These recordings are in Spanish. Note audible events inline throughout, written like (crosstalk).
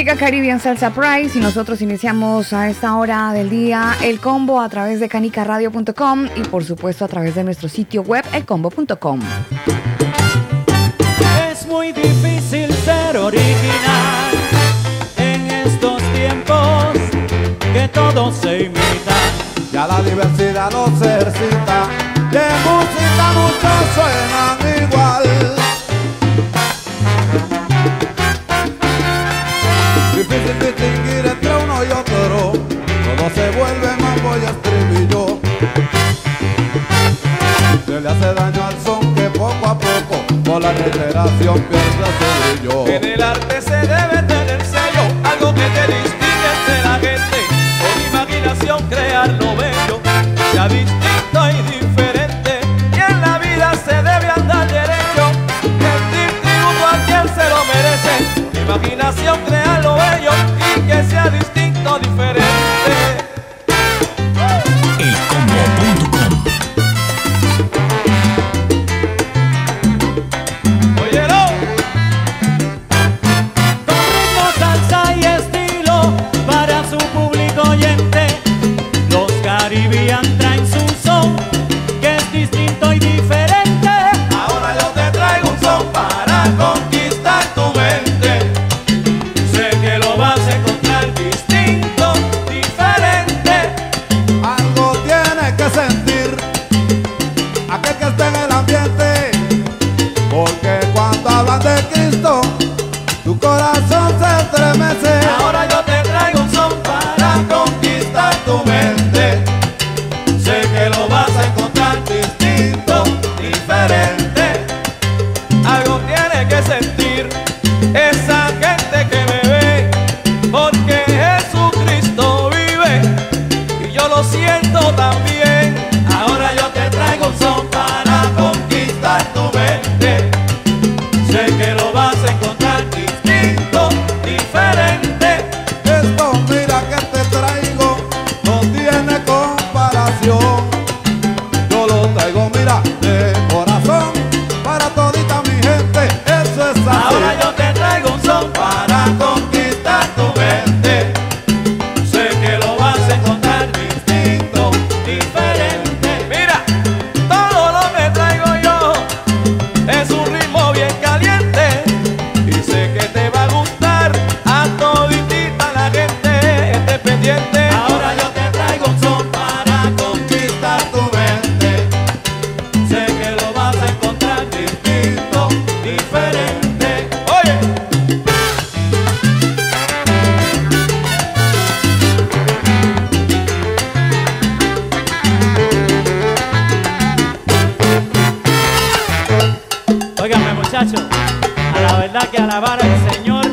llega Caribbean Salsa Price y nosotros iniciamos a esta hora del día el combo a través de canicaradio.com y por supuesto a través de nuestro sitio web elcombo.com. Es muy difícil ser original en estos tiempos que todos se imitan. Ya la diversidad no se excita, de música muchos suenan igual. La reiteración pierde su brillo. En el arte se debe tener sello, algo que te distingue entre la gente. Con imaginación crear lo bello, sea distinto y diferente. Y en la vida se debe andar derecho, rendir tributo a quien se lo merece. Imaginación crear alabar al Señor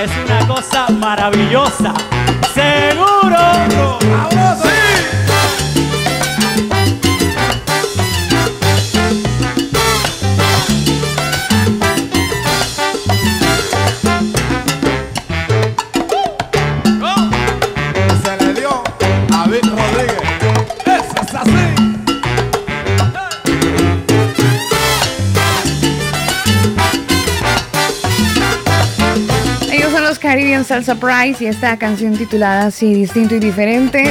es una cosa maravillosa. Seguro. Se Salsa y esta canción titulada así distinto y diferente.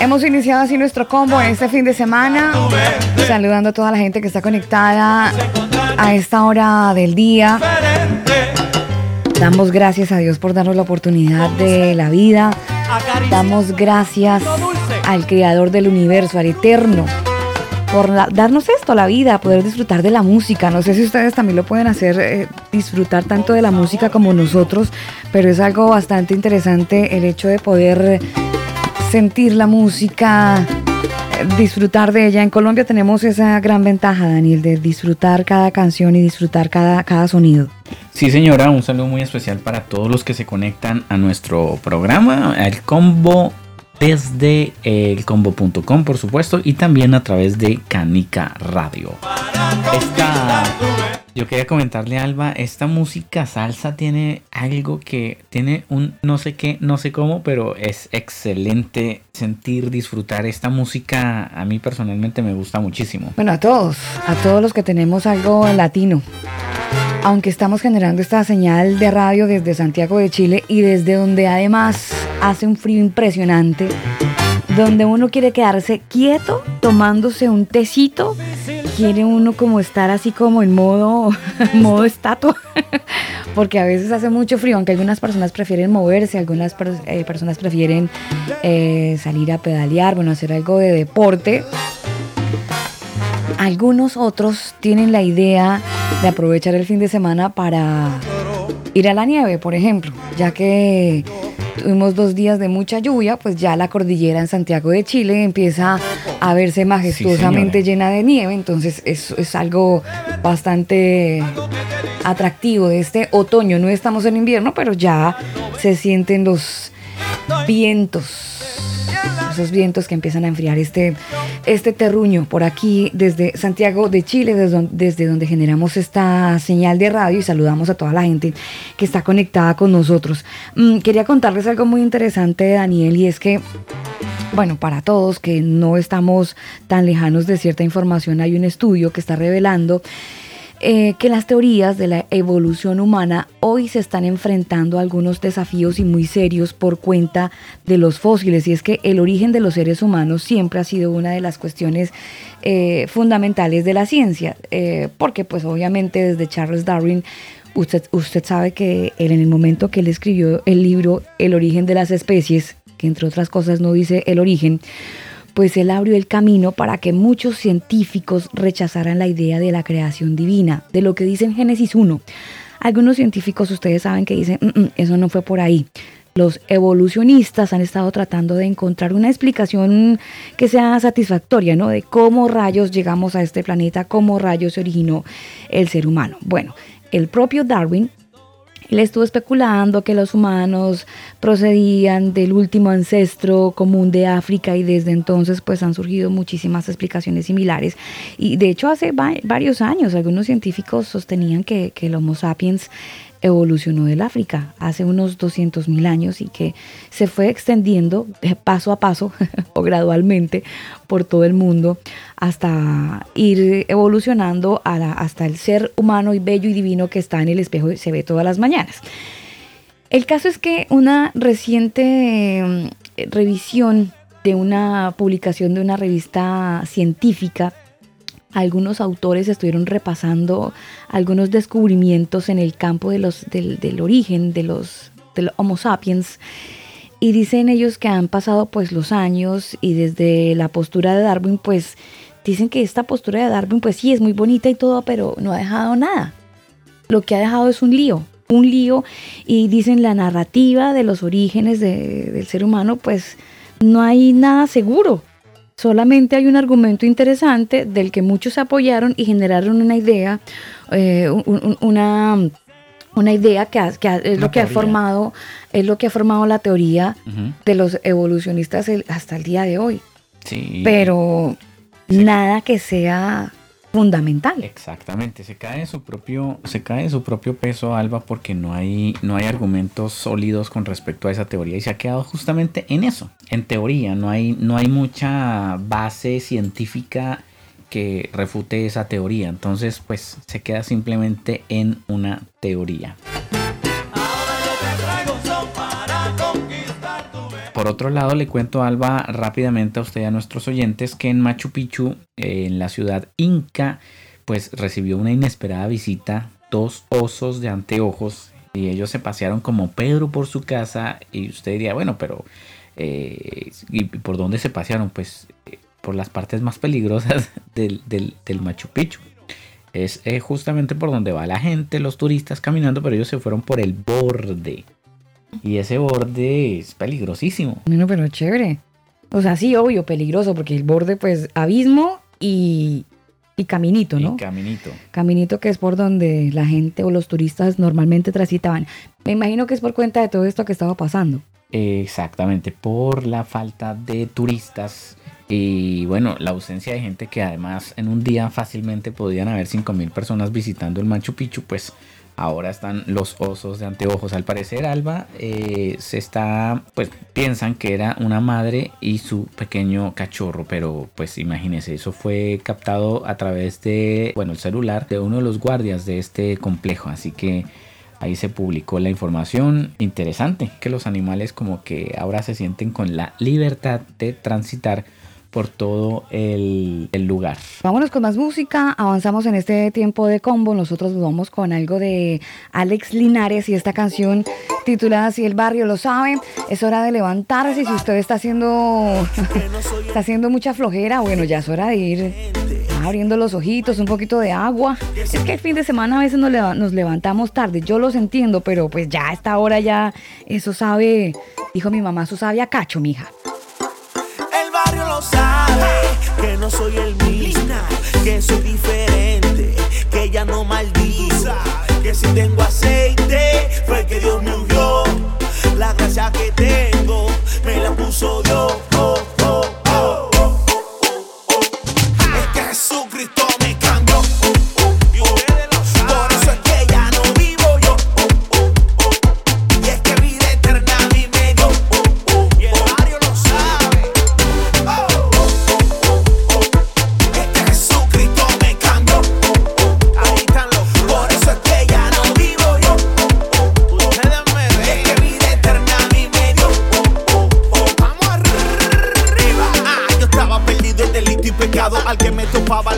Hemos iniciado así nuestro combo en este fin de semana, saludando a toda la gente que está conectada a esta hora del día. Damos gracias a Dios por darnos la oportunidad de la vida. Damos gracias al Creador del universo, al Eterno, por darnos esto, la vida, poder disfrutar de la música. No sé si ustedes también lo pueden hacer, eh, disfrutar tanto de la música como nosotros, pero es algo bastante interesante el hecho de poder sentir la música, disfrutar de ella. En Colombia tenemos esa gran ventaja, Daniel, de disfrutar cada canción y disfrutar cada, cada sonido. Sí, señora, un saludo muy especial para todos los que se conectan a nuestro programa, al combo desde elcombo.com, por supuesto, y también a través de Canica Radio. Esta, yo quería comentarle Alba, esta música salsa tiene algo que tiene un no sé qué, no sé cómo, pero es excelente sentir, disfrutar esta música. A mí personalmente me gusta muchísimo. Bueno, a todos, a todos los que tenemos algo latino. Aunque estamos generando esta señal de radio desde Santiago de Chile y desde donde además hace un frío impresionante, donde uno quiere quedarse quieto tomándose un tecito, quiere uno como estar así como en modo, (laughs) modo estatua, (laughs) porque a veces hace mucho frío, aunque algunas personas prefieren moverse, algunas eh, personas prefieren eh, salir a pedalear, bueno, hacer algo de deporte. Algunos otros tienen la idea de aprovechar el fin de semana para ir a la nieve, por ejemplo, ya que tuvimos dos días de mucha lluvia, pues ya la cordillera en Santiago de Chile empieza a verse majestuosamente llena de nieve, entonces es, es algo bastante atractivo de este otoño. No estamos en invierno, pero ya se sienten los vientos esos vientos que empiezan a enfriar este, este terruño por aquí desde Santiago de Chile, desde donde, generamos esta señal de radio y saludamos a toda la gente que está conectada con nosotros. Mm, quería contarles algo muy interesante, Daniel, y es que bueno, para todos que no estamos tan lejanos de cierta información, hay un estudio que está revelando eh, que las teorías de la evolución humana hoy se están enfrentando a algunos desafíos y muy serios por cuenta de los fósiles. Y es que el origen de los seres humanos siempre ha sido una de las cuestiones eh, fundamentales de la ciencia, eh, porque pues obviamente desde Charles Darwin Usted, usted, sabe que él, en el momento que él escribió el libro El origen de las especies, que entre otras cosas no dice el origen, pues él abrió el camino para que muchos científicos rechazaran la idea de la creación divina, de lo que dice en Génesis 1. Algunos científicos ustedes saben que dicen, mm, mm, eso no fue por ahí. Los evolucionistas han estado tratando de encontrar una explicación que sea satisfactoria, ¿no? De cómo rayos llegamos a este planeta, cómo rayos se originó el ser humano. Bueno, el propio Darwin él estuvo especulando que los humanos procedían del último ancestro común de África y desde entonces pues han surgido muchísimas explicaciones similares. Y de hecho hace varios años algunos científicos sostenían que, que el Homo sapiens evolucionó del África hace unos 200 mil años y que se fue extendiendo paso a paso (laughs) o gradualmente por todo el mundo hasta ir evolucionando hasta el ser humano y bello y divino que está en el espejo y se ve todas las mañanas. El caso es que una reciente mm, revisión de una publicación de una revista científica algunos autores estuvieron repasando algunos descubrimientos en el campo del, origen de los, Homo sapiens y dicen ellos que han pasado pues los años y desde la postura de Darwin pues dicen que esta postura de Darwin pues sí es muy bonita y todo pero no ha dejado nada. Lo que ha dejado es un lío, un lío y dicen la narrativa de los orígenes del ser humano pues no hay nada seguro Solamente hay un argumento interesante del que muchos apoyaron y generaron una idea, eh, una, una idea que, es lo que ha formado, es lo que ha formado la teoría de los evolucionistas hasta el día de hoy. Sí. Pero nada que sea fundamental. Exactamente, se cae su propio, se cae su propio peso, Alba, porque no hay, no hay argumentos sólidos con respecto a esa teoría y se ha quedado justamente en eso, en teoría, no hay, no hay mucha base científica que refute esa teoría, entonces pues se queda simplemente en una teoría. Por otro lado, le cuento, Alba, rápidamente a usted y a nuestros oyentes que en Machu Picchu, eh, en la ciudad inca, pues recibió una inesperada visita dos osos de anteojos y ellos se pasearon como Pedro por su casa y usted diría, bueno, pero eh, ¿y por dónde se pasearon? Pues eh, por las partes más peligrosas (laughs) del, Machu Picchu. Es justamente por donde va la gente, los turistas caminando, pero ellos se fueron por el borde. Y ese borde es peligrosísimo. Bueno, pero chévere. O sea, sí, obvio, peligroso, porque el borde, pues, abismo y, y caminito, ¿no? Y caminito. Caminito que es por donde la gente o los turistas normalmente transitaban. Me imagino que es por cuenta de todo esto que estaba pasando. Exactamente, por la falta de turistas y bueno, la ausencia de gente que además en un día fácilmente podían haber 5.000 personas visitando el Machu Picchu, pues ahora están los osos de anteojos. Al parecer, Alba eh, se está, pues piensan que era una madre y su pequeño cachorro, pero pues imagínense, eso fue captado a través de, bueno, el celular de uno de los guardias de este complejo, así que ahí se publicó la información interesante, que los animales como que ahora se sienten con la libertad de transitar por todo el, lugar. Vámonos con más música, avanzamos en este tiempo de combo, nosotros vamos con algo de Alex Linares y esta canción titulada Si el barrio lo sabe, es hora de levantarse, si usted está haciendo, (laughs) está haciendo mucha flojera, bueno, ya es hora de ir abriendo los ojitos, un poquito de agua. Es que el fin de semana a veces nos, nos levantamos tarde, yo los entiendo, pero pues ya a esta hora ya eso sabe, dijo mi mamá, eso sabe a cacho, mija que no soy el mismo, que soy diferente, que ya no maldiza, que si tengo aceite fue que Dios me dio, la gracia que tengo me la puso Dios.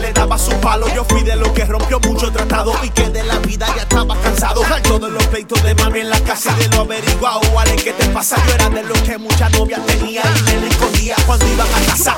Le daba su palo. Yo fui de los que rompió mucho tratado y que de la vida ya estaba cansado. Todos los pleitos de mami en la casa de lo averiguado. ¿Qué te pasa? Yo era de los que muchas novias tenía y me escondía cuando iban a casa.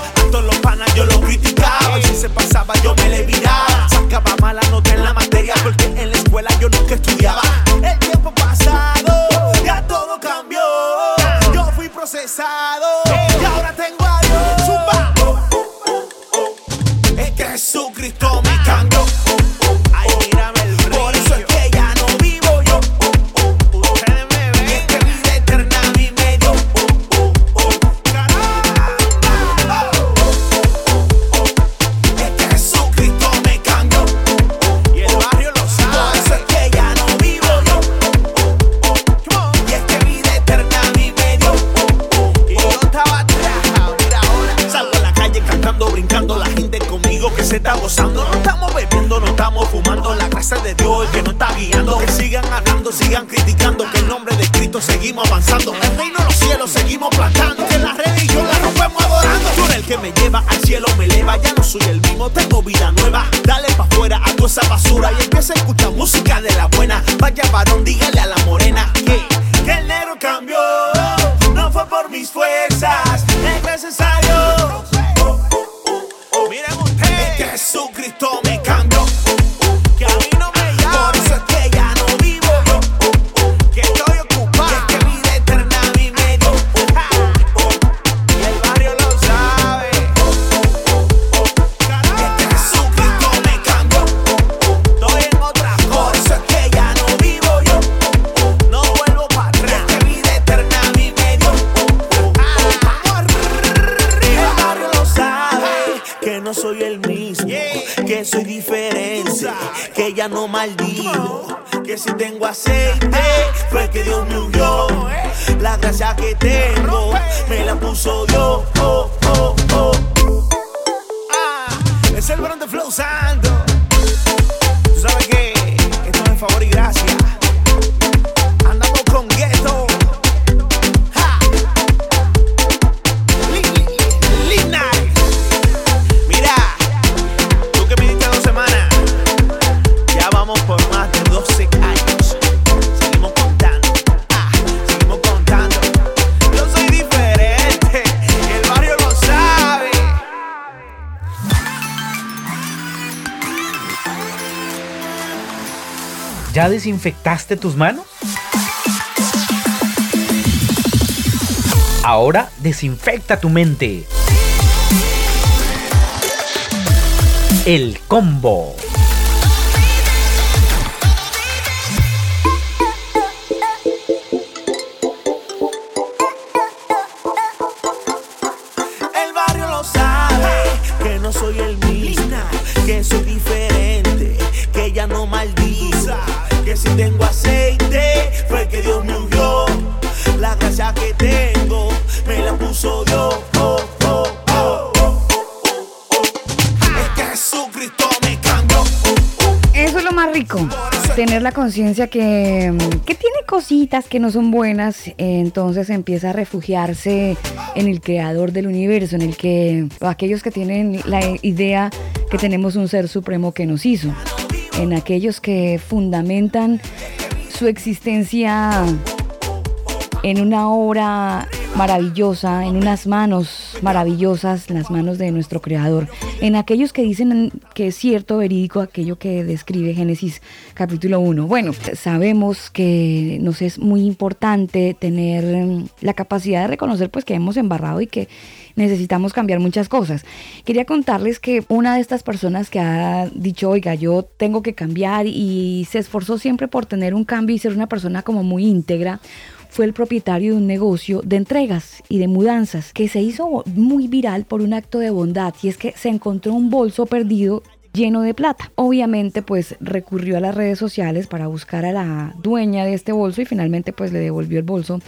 Desinfectaste tus manos? Ahora desinfecta tu mente. El combo. La conciencia que, que tiene cositas que no son buenas, entonces empieza a refugiarse en el creador del universo, en el que aquellos que tienen la idea que tenemos un ser supremo que nos hizo, en aquellos que fundamentan su existencia en una obra maravillosa, en unas manos maravillosas, las manos de nuestro Creador, en aquellos que dicen que es cierto, verídico, aquello que describe Génesis capítulo 1. Bueno, sabemos que nos es muy importante tener mm, la capacidad de reconocer pues que hemos embarrado y que necesitamos cambiar muchas cosas. Quería contarles que una de estas personas que ha dicho, oiga, yo tengo que cambiar y se esforzó siempre por tener un cambio y ser una persona como muy íntegra, fue el propietario de un negocio de entregas y de mudanzas que se hizo muy viral por un acto de bondad y es que se encontró un bolso perdido lleno de plata. Obviamente pues recurrió a las redes sociales para buscar a la dueña de este bolso y finalmente pues le devolvió el bolso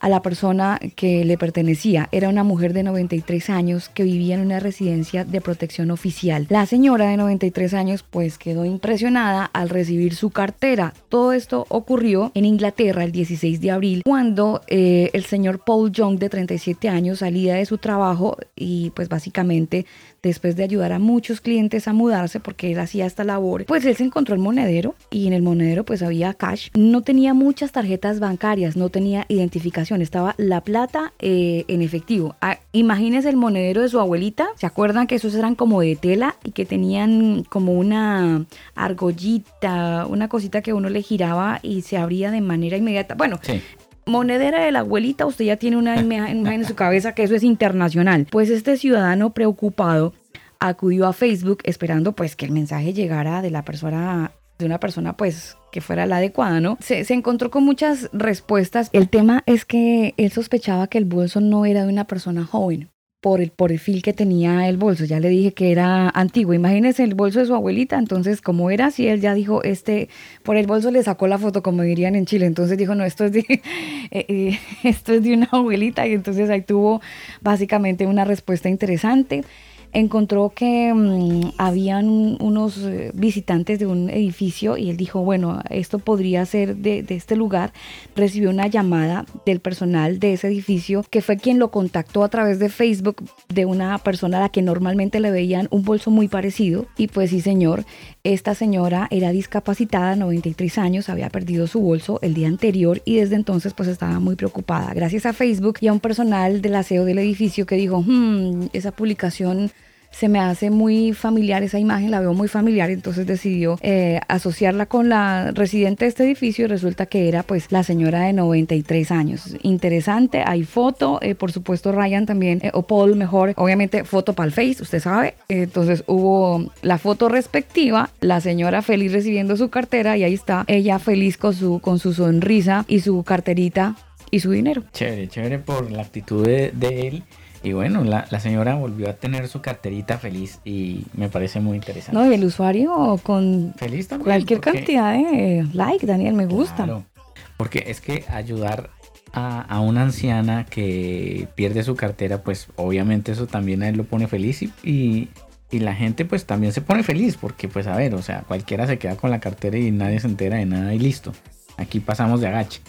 a la persona que le pertenecía. Era una mujer de 93 años que vivía en una residencia de protección oficial. La señora de 93 años pues quedó impresionada al recibir su cartera. Todo esto ocurrió en Inglaterra el 16 de abril cuando eh, el señor Paul Young de 37 años salía de su trabajo y pues básicamente después de ayudar a muchos clientes a mudarse porque él hacía esta labor, pues él se encontró el monedero y en el monedero pues había cash. No tenía muchas tarjetas bancarias, no tenía identificación, estaba la plata eh, en efectivo. Ah, imagínense el monedero de su abuelita, ¿se acuerdan que esos eran como de tela y que tenían como una argollita, una cosita que uno le giraba y se abría de manera inmediata? Bueno, Sí. Monedera de la abuelita, usted ya tiene una imagen en su cabeza que eso es internacional. Pues este ciudadano preocupado acudió a Facebook esperando pues que el mensaje llegara de la persona de una persona pues que fuera la adecuada, ¿no? Se, se encontró con muchas respuestas. El tema es que él sospechaba que el bolso no era de una persona joven por el perfil que tenía el bolso. Ya le dije que era antiguo. Imagínense el bolso de su abuelita. Entonces, como era así, él ya dijo, este, por el bolso le sacó la foto, como dirían en Chile. Entonces dijo, no, esto es de, (laughs) eh, eh, esto es de una abuelita. Y entonces ahí tuvo básicamente una respuesta interesante encontró que mm, habían un- unos eh, visitantes de un edificio y él dijo, bueno, esto podría ser de, de este lugar. Recibió una llamada del personal de ese edificio que fue quien lo contactó a través de Facebook de una persona a la que normalmente le veían un bolso muy parecido. Y pues sí, señor, esta señora era discapacitada, 93 años, había perdido su bolso el día anterior y desde entonces pues estaba muy preocupada. Gracias a Facebook y a un personal del aseo del edificio que dijo, "Hmm, esa publicación se me hace muy familiar, esa imagen la veo muy familiar, entonces decidió eh, asociarla con la residente de este edificio y resulta que era pues la señora de 93 años. Interesante, hay foto, eh, por supuesto Ryan también, eh, o Paul mejor, obviamente foto para el Face, usted sabe, entonces hubo la foto respectiva, la señora feliz recibiendo su cartera y ahí está ella feliz con su, con su sonrisa y su carterita y su dinero. Chévere, chévere por la actitud de, de él. Y bueno, la, la señora volvió a tener su carterita feliz y me parece muy interesante. No, y el usuario con Feliz también. cualquier porque- cantidad de like, Daniel, me gusta. Claro, porque es que ayudar a, a una anciana que pierde su cartera, pues obviamente eso también a él lo pone feliz y, y, y la gente pues también se pone feliz porque pues a ver, o sea, cualquiera se queda con la cartera y nadie se entera de nada y listo. Aquí pasamos de agache.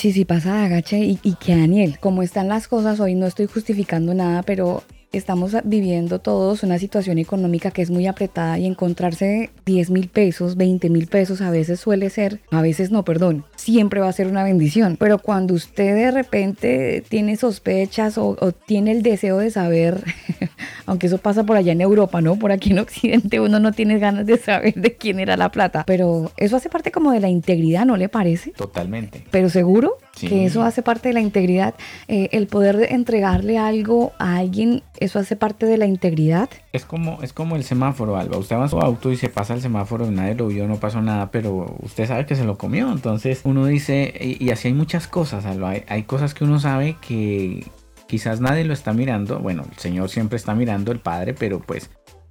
Sí, sí, pasa agache y, y que Daniel, como están las cosas hoy, no estoy justificando nada, pero estamos viviendo todos una situación económica que es muy apretada y encontrarse 10 mil pesos, 20 mil pesos a veces suele ser, a veces no, perdón, siempre va a ser una bendición. Pero cuando usted de repente tiene sospechas o tiene el deseo de saber, (laughs) aunque eso pasa por allá en Europa, ¿no? Por aquí en Occidente uno no tiene ganas de saber de quién era la plata, pero eso hace parte como de la integridad, ¿no le parece? Totalmente. Pero seguro, Sí. que eso hace parte de la integridad. Eh, el poder de entregarle algo a alguien, eso hace parte de la integridad. Es como, es como el semáforo, Alba. Usted va en su auto y se pasa el semáforo y nadie lo vio, no pasó nada, pero usted sabe que se lo comió. Entonces uno dice, y, y así hay muchas cosas, Alba. Hay, hay cosas que uno sabe que quizás nadie lo está mirando. Bueno, el Señor siempre está mirando, el Padre, pero pues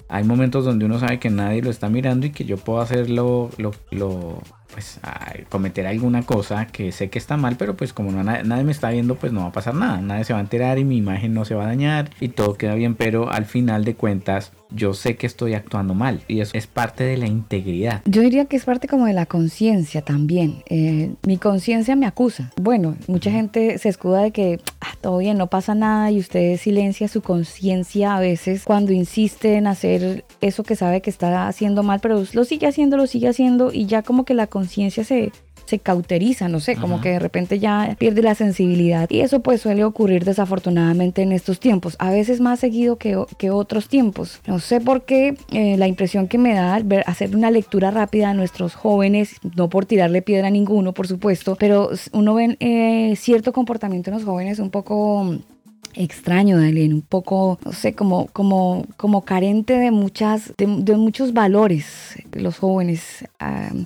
hay momentos donde uno sabe que nadie lo está mirando y que yo puedo hacerlo, lo, lo pues a cometer alguna cosa que sé que está mal, pero pues como no, na- nadie me está viendo, pues no va a pasar nada, nadie se va a enterar y mi imagen no se va a dañar y todo queda bien, pero al final de cuentas yo sé que estoy actuando mal y eso es parte de la integridad. Yo diría que es parte como de la conciencia también. Eh, mi conciencia me acusa. Bueno, mucha gente se escuda de que "Ah, todo bien, no pasa nada y usted silencia su conciencia a veces cuando insiste en hacer eso que sabe que está haciendo mal, pero lo sigue haciendo, lo sigue haciendo y ya como que la conciencia se se cauteriza, no sé, como Ajá. que de repente ya pierde la sensibilidad. Y eso pues suele ocurrir desafortunadamente en estos tiempos, a veces más seguido que, que otros tiempos. No sé por qué eh, la impresión que me da al ver, hacer una lectura rápida a nuestros jóvenes, no por tirarle piedra a ninguno, por supuesto, pero uno ve eh, cierto comportamiento en los jóvenes un poco mm, extraño, Dalien, un poco, no sé, como, como, como carente de muchas, de, de muchos valores, los jóvenes. am,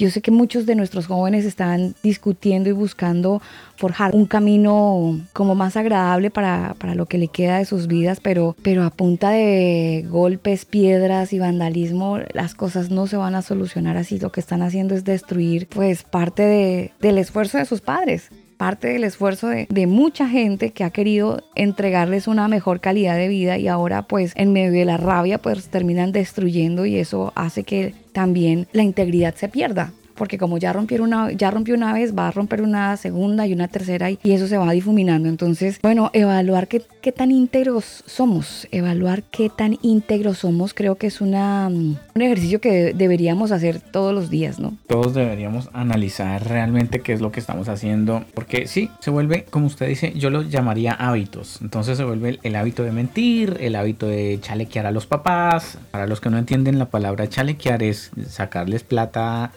yo sé que muchos de nuestros jóvenes están discutiendo y buscando forjar un camino como más agradable para, para lo que le queda de sus vidas, pero, pero a punta de golpes, piedras y vandalismo, las cosas no se van a solucionar así. Lo que están haciendo es destruir pues parte de- del esfuerzo de sus padres parte del esfuerzo de, mucha gente que ha querido entregarles una mejor calidad de vida y ahora pues en medio de la rabia pues terminan destruyendo y eso hace que también la integridad se pierda. Porque como ya rompieron una, ya rompió una vez, va a romper una segunda y una tercera y, eso se va difuminando. Entonces, bueno, evaluar qué, qué tan íntegros somos, evaluar qué tan íntegros somos, creo que es una, mm, un ejercicio que deberíamos hacer todos los días, ¿no? Todos deberíamos analizar realmente qué es lo que estamos haciendo, porque sí, se vuelve, como usted dice, yo lo llamaría hábitos. Entonces se vuelve el, el hábito de mentir, el hábito de chalequear a los papás. Para los que no entienden la palabra chalequear es sacarles plata,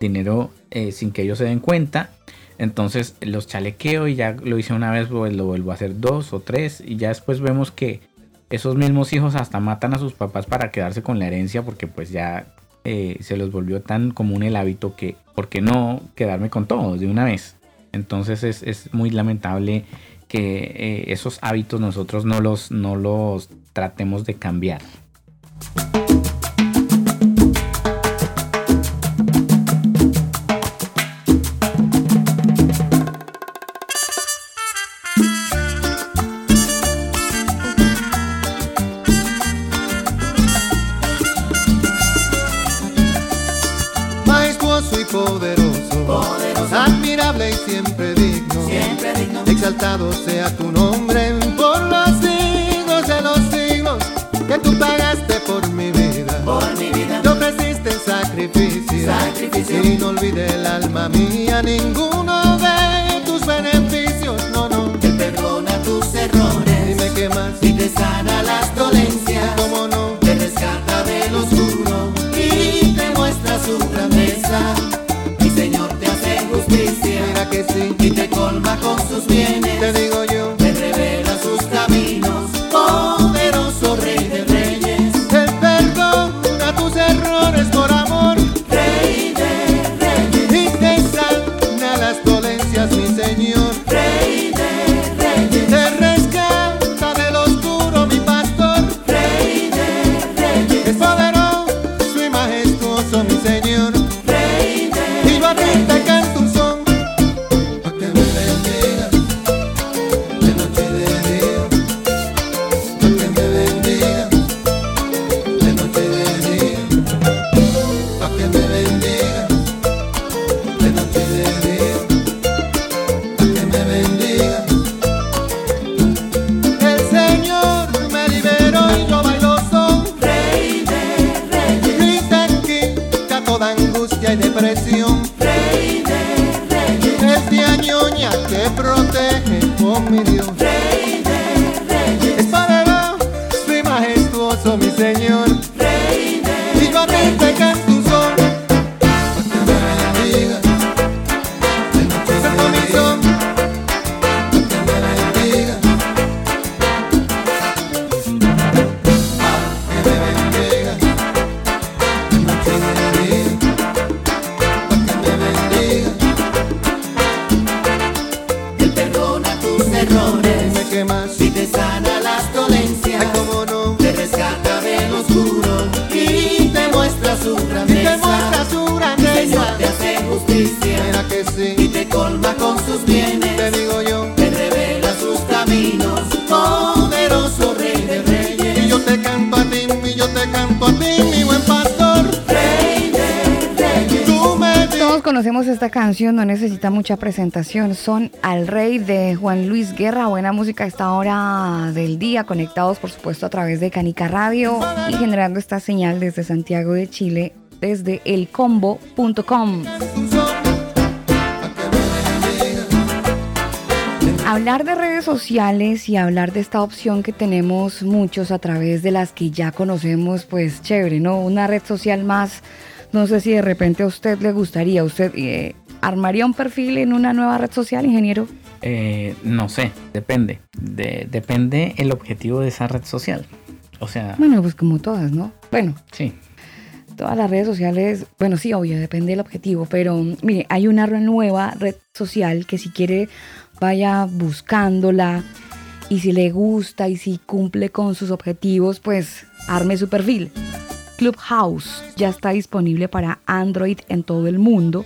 dinero eh, sin que ellos se den cuenta. Entonces los chalequeo y ya lo hice una vez, pues lo vuelvo a hacer dos o tres y ya después vemos que esos mismos hijos hasta matan a sus papás para quedarse con la herencia porque pues ya eh, se los volvió tan común el hábito que, ¿por qué no quedarme con todo de una vez? Entonces es, es muy lamentable que eh, esos hábitos nosotros no los, no los tratemos de cambiar. Exaltado sea tu nombre por los siglos de los siglos, que tú pagaste por mi vida, te ofreciste en sacrificio, y no olvide el alma mía ninguno sus bienes. Esta canción, no necesita mucha presentación. Son Al Rey de Juan Luis Guerra. Buena música a esta hora del día, conectados por supuesto a través de Canica Radio y generando esta señal desde Santiago de Chile, desde elcombo.com. Hablar de redes sociales y hablar de esta opción que tenemos muchos a través de las que ya conocemos, pues chévere, ¿no? Una red social más no sé si de repente a usted le gustaría, ¿usted eh, armaría un perfil en una nueva red social, ingeniero? Eh, no sé, depende. De, depende el objetivo de esa red social. O sea... Bueno, pues como todas, ¿no? Bueno. Sí. Todas las redes sociales, bueno, sí, obvio, depende del objetivo, pero mire, hay una nueva red social que si quiere vaya buscándola y si le gusta y si cumple con sus objetivos, pues arme su perfil. Clubhouse ya está disponible para Android en todo el mundo.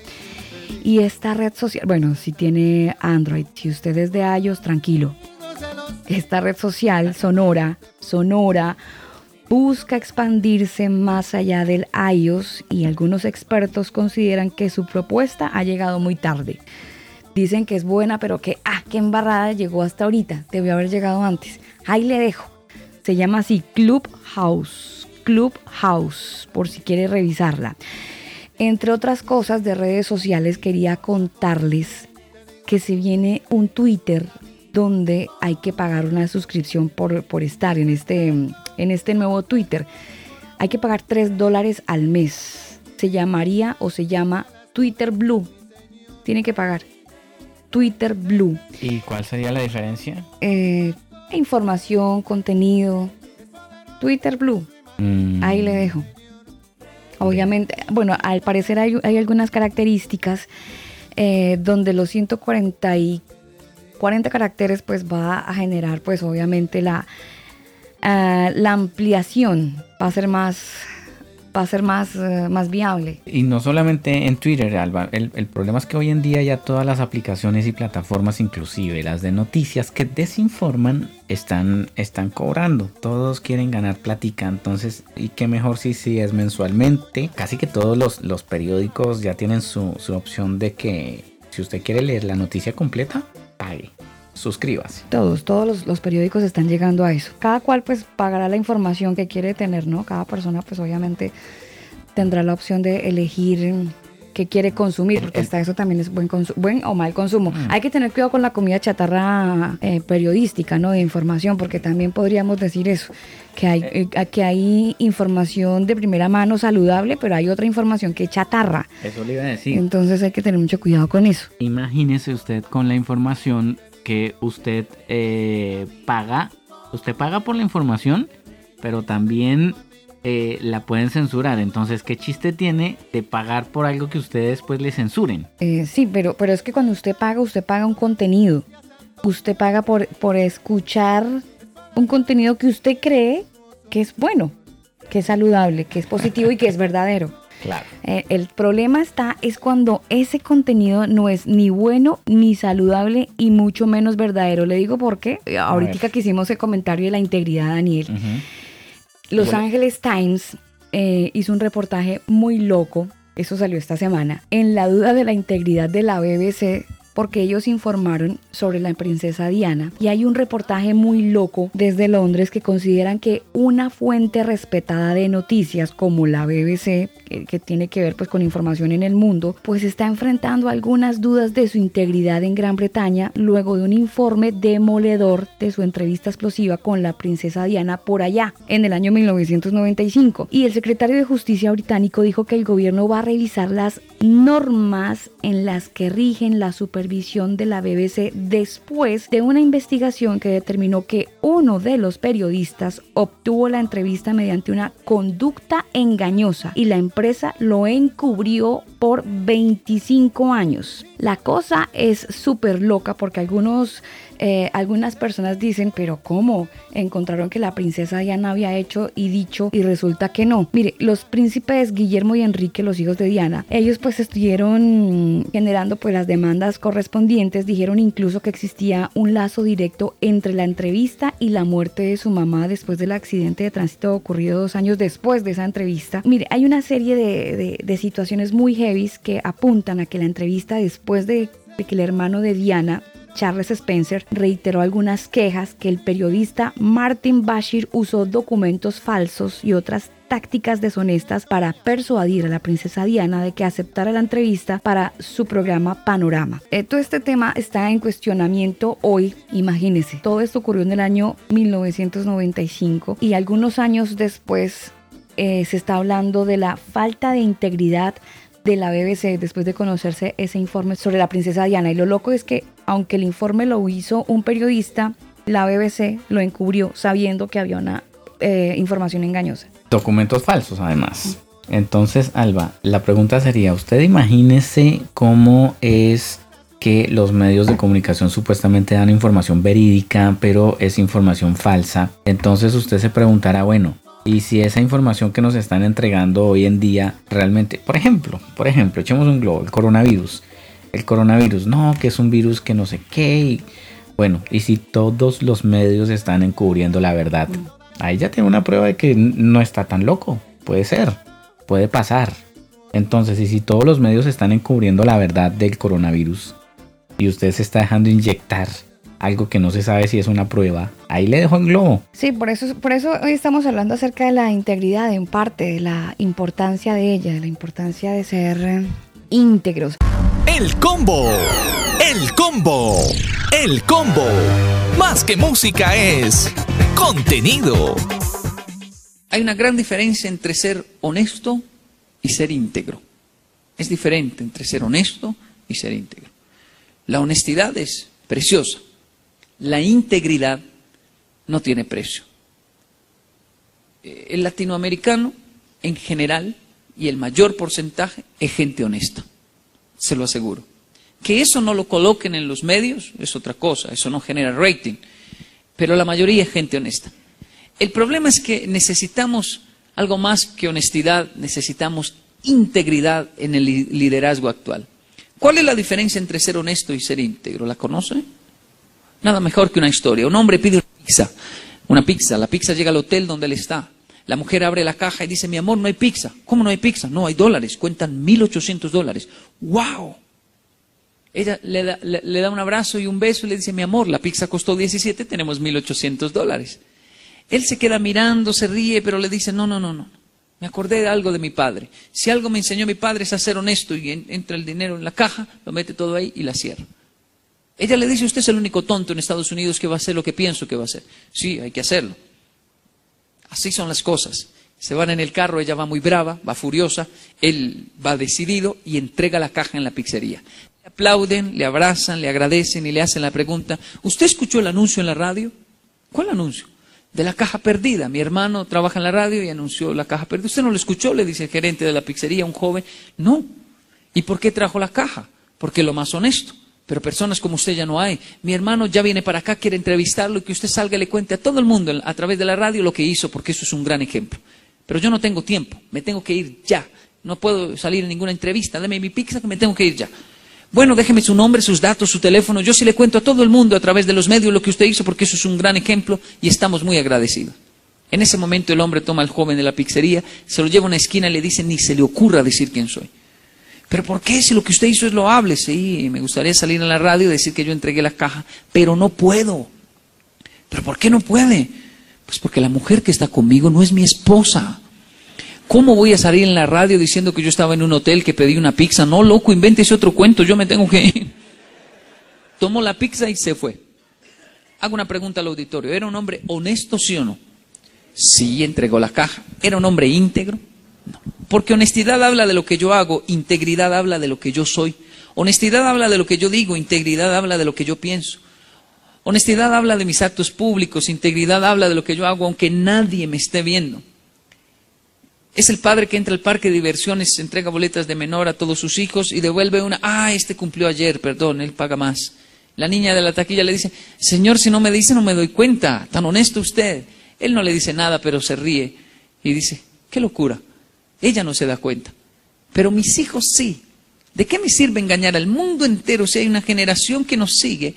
Y esta red social, bueno, si tiene Android, si usted es de iOS, tranquilo. Esta red social sonora, sonora, busca expandirse más allá del iOS y algunos expertos consideran que su propuesta ha llegado muy tarde. Dicen que es buena, pero que, ah, qué embarrada llegó hasta ahorita, debió haber llegado antes. Ahí le dejo. Se llama así Clubhouse. Clubhouse, por si quiere revisarla. Entre otras cosas de redes sociales, quería contarles que se viene un Twitter donde hay que pagar una suscripción por, por estar en este, en este nuevo Twitter. Hay que pagar 3 dólares al mes. Se llamaría o se llama Twitter Blue. Tiene que pagar. Twitter Blue. ¿Y cuál sería la diferencia? Eh, información, contenido. Twitter Blue. Mm, Ahí le dejo. Obviamente, bueno, al parecer hay, algunas características eh, donde los 140 y 40 caracteres pues va a generar pues obviamente la, ah, la ampliación va a ser más va a ser más, eh, más viable. Y no solamente en Twitter, Alba. El, el problema es que hoy en día ya todas las aplicaciones y plataformas, inclusive las de noticias que desinforman, están, están cobrando. Todos quieren ganar plática. Entonces, y qué mejor si, si es mensualmente. Casi que todos los, los periódicos ya tienen su, su opción de que si usted quiere leer la noticia completa, pague. Suscríbase. Todos, todos los, los periódicos están llegando a eso. Cada cual pues pagará la información que quiere tener, ¿no? Cada persona pues obviamente tendrá la opción de elegir qué quiere consumir, porque hasta eso también es buen, buen o mal consumo. Hay que tener cuidado con la comida chatarra eh, periodística, ¿no? De información, porque también podríamos decir eso, que hay, eh, que hay información de primera mano saludable, pero hay otra información que es chatarra. Eso le iba a decir. Entonces hay que tener mucho cuidado con eso. Imagínese usted con la información que usted eh, paga. Usted paga por la información, pero también eh, la pueden censurar. Entonces, ¿qué chiste tiene de pagar por algo que ustedes después le censuren? Eh, sí, pero, pero es que cuando usted paga, usted paga un contenido. Usted paga por, por escuchar un contenido que usted cree que es bueno, que es saludable, que es positivo y que es verdadero. Claro. Eh, el problema está es cuando ese contenido no es ni bueno ni saludable y mucho menos verdadero. Le digo por qué. Eh, Ahorita que hicimos el comentario de la integridad, Daniel. Los Bueno. Angeles Times eh, hizo un reportaje muy loco, eso salió esta semana, en la duda de la integridad de la BBC porque ellos informaron sobre la princesa Diana. Y hay un reportaje muy loco desde Londres que consideran que una fuente respetada de noticias como la BBC que, tiene que ver pues con información en el mundo pues está enfrentando algunas dudas de su integridad en Gran Bretaña luego de un informe demoledor de su entrevista explosiva con la princesa Diana por allá en el año 1995 y el secretario de justicia británico dijo que el gobierno va a revisar las normas en las que rigen la de la BBC después de una investigación que determinó que uno de los periodistas obtuvo la entrevista mediante una conducta engañosa y la empresa lo encubrió por 25 años. La cosa es súper loca porque algunos, eh, algunas personas dicen, pero ¿cómo? Encontraron que la princesa Diana había hecho y dicho y resulta que no. Mire, los príncipes Guillermo y Enrique, los hijos de Diana, ellos pues estuvieron generando pues las demandas correspondientes dijeron incluso que existía un lazo directo entre la entrevista y la muerte de su mamá después del accidente de tránsito ocurrido dos años después de esa entrevista. Mire, hay una serie de, de- situaciones muy heavies que apuntan a que la entrevista después de, de que el hermano de Diana Charles Spencer reiteró algunas quejas que el periodista Martin Bashir usó documentos falsos y otras tácticas deshonestas para persuadir a la princesa Diana de que aceptara la entrevista para su programa Panorama. Eh, todo este tema está en cuestionamiento hoy, imagínense. Todo esto ocurrió en el año 1995 y algunos años después eh, se está hablando de la falta de integridad de la BBC después de conocerse ese informe sobre la princesa Diana. Y lo loco es que, aunque el informe lo hizo un periodista, la BBC lo encubrió sabiendo que había una eh, información engañosa. Documentos falsos, además. Entonces, Alba, la pregunta sería, usted imagínese cómo es que los medios de comunicación supuestamente dan información verídica, pero es información falsa. Entonces usted se preguntará, bueno, y si esa información que nos están entregando hoy en día realmente, por ejemplo, por ejemplo, echemos un globo, el coronavirus. El coronavirus, no, que es un virus que no sé qué. bueno, y si todos los medios están encubriendo la verdad, ahí ya tiene una prueba de que no está tan loco. Puede ser, puede pasar. Entonces, y si todos los medios están encubriendo la verdad del coronavirus y usted se está dejando inyectar algo que no se sabe si es una prueba, ahí le dejo el globo. Sí, por eso, por eso hoy estamos hablando acerca de la integridad, en parte, de la importancia de ella, de la importancia de ser íntegros. El combo. El combo. El combo. Más que música es contenido. Hay una gran diferencia entre ser honesto y ser íntegro. Es diferente entre ser honesto y ser íntegro. La honestidad es preciosa. La integridad no tiene precio. Eh, El latinoamericano, en general, y el mayor porcentaje, es gente honesta. Se lo aseguro. Que eso no lo coloquen en los medios es otra cosa. Eso no genera rating. Pero la mayoría es gente honesta. El problema es que necesitamos algo más que honestidad, necesitamos integridad en el li- liderazgo actual. ¿Cuál es la diferencia entre ser honesto y ser íntegro? ¿La conoce? Nada mejor que una historia. Un hombre pide una pizza, una pizza, la pizza llega al hotel donde él está. La mujer abre la caja y dice, mi amor, no hay pizza. ¿Cómo no hay pizza? No, hay dólares, cuentan 1.800 dólares. ¡Wow! Ella le da, un abrazo y un beso y le dice, mi amor, la pizza costó 17, tenemos 1.800 dólares. Él se queda mirando, se ríe, pero le dice, no, no, no, no. Me acordé de algo de mi padre. Si algo me enseñó mi padre es a ser honesto y en- entra el dinero en la caja, lo mete todo ahí y la cierra. Ella le dice, usted es el único tonto en Estados Unidos que va a hacer lo que pienso que va a hacer. Sí, hay que hacerlo. Así son las cosas. Se van en el carro, ella va muy brava, va furiosa, él va decidido y entrega la caja en la pizzería. Le aplauden, le abrazan, le agradecen y le hacen la pregunta, ¿usted escuchó el anuncio en la radio? ¿Cuál anuncio? De la caja perdida. Mi hermano trabaja en la radio y anunció la caja perdida. ¿Usted no lo escuchó? Le dice el gerente de la pizzería, un joven. No. ¿Y por qué trajo la caja? Porque es lo más honesto. Pero personas como usted ya no hay. Mi hermano ya viene para acá, quiere entrevistarlo y que usted salga y le cuente a todo el mundo a través de la radio lo que hizo, porque eso es un gran ejemplo. Pero yo no tengo tiempo, me tengo que ir ya. No puedo salir en ninguna entrevista, dame mi pizza que me tengo que ir ya. Bueno, déjeme su nombre, sus datos, su teléfono. Yo sí le cuento a todo el mundo a través de los medios lo que usted hizo, porque eso es un gran ejemplo y estamos muy agradecidos. En ese momento el hombre toma al joven de la pizzería, se lo lleva a una esquina y le dice, ni se le ocurra decir quién soy. Pero ¿por qué? Si lo que usted hizo es loable, sí, me gustaría salir en la radio y decir que yo entregué la caja, pero no puedo. ¿Pero por qué no puede? Pues porque la mujer que está conmigo no es mi esposa. ¿Cómo voy a salir en la radio diciendo que yo estaba en un hotel que pedí una pizza? No, loco, invéntese otro cuento, yo me tengo que ir. (laughs) Tomó la pizza y se fue. Hago una pregunta al auditorio. ¿Era un hombre honesto, sí o no? Sí, entregó la caja. ¿Era un hombre íntegro? Porque honestidad habla de lo que yo hago, integridad habla de lo que yo soy. Honestidad habla de lo que yo digo, integridad habla de lo que yo pienso. Honestidad habla de mis actos públicos, integridad habla de lo que yo hago aunque nadie me esté viendo. Es el padre que entra al parque de diversiones, entrega boletas de menor a todos sus hijos y devuelve una, ah, este cumplió ayer, perdón, él paga más. La niña de la taquilla le dice, señor, si no me dice no me doy cuenta, tan honesto usted. Él no le dice nada, pero se ríe y dice, qué locura. Ella no se da cuenta. Pero mis hijos sí. ¿De qué me sirve engañar al mundo entero si hay una generación que nos sigue,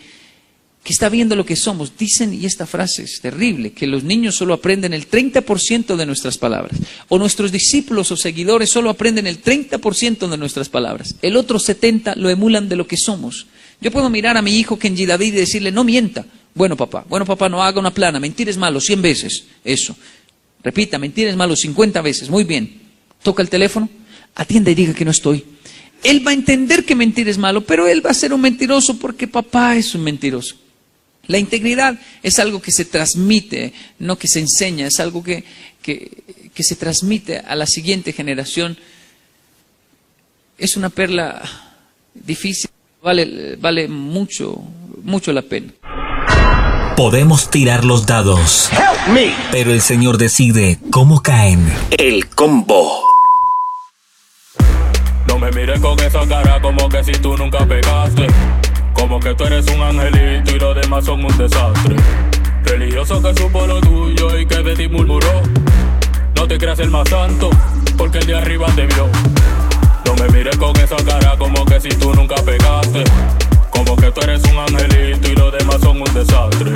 que está viendo lo que somos? Dicen, y esta frase es terrible, que los niños solo aprenden el 30% de nuestras palabras, o nuestros discípulos o seguidores solo aprenden el 30% de nuestras palabras, el otro 70% lo emulan de lo que somos. Yo puedo mirar a mi hijo Kenji David y decirle, no mienta. Bueno, papá, bueno, papá, no haga una plana, mentir es malo, 100 veces, eso. Repita, mentir es malo 50 veces, muy bien. Toca el teléfono, atienda y diga que no estoy. Él va a entender que mentir es malo, pero él va a ser un mentiroso porque papá es un mentiroso. La integridad es algo que se transmite, no que se enseña, es algo que, que, que se transmite a la siguiente generación. Es una perla difícil, vale, vale mucho, mucho la pena. Podemos tirar los dados, pero el Señor decide cómo caen. El combo. No me mires con esa cara como que si tú nunca pegaste. Como que tú eres un angelito y los demás son un desastre. Religioso que supo lo tuyo y que de ti murmuró. No te creas el más santo, porque el de arriba te vio. No me mires con esa cara como que si tú nunca pegaste. Como que tú eres un angelito y los demás son un desastre.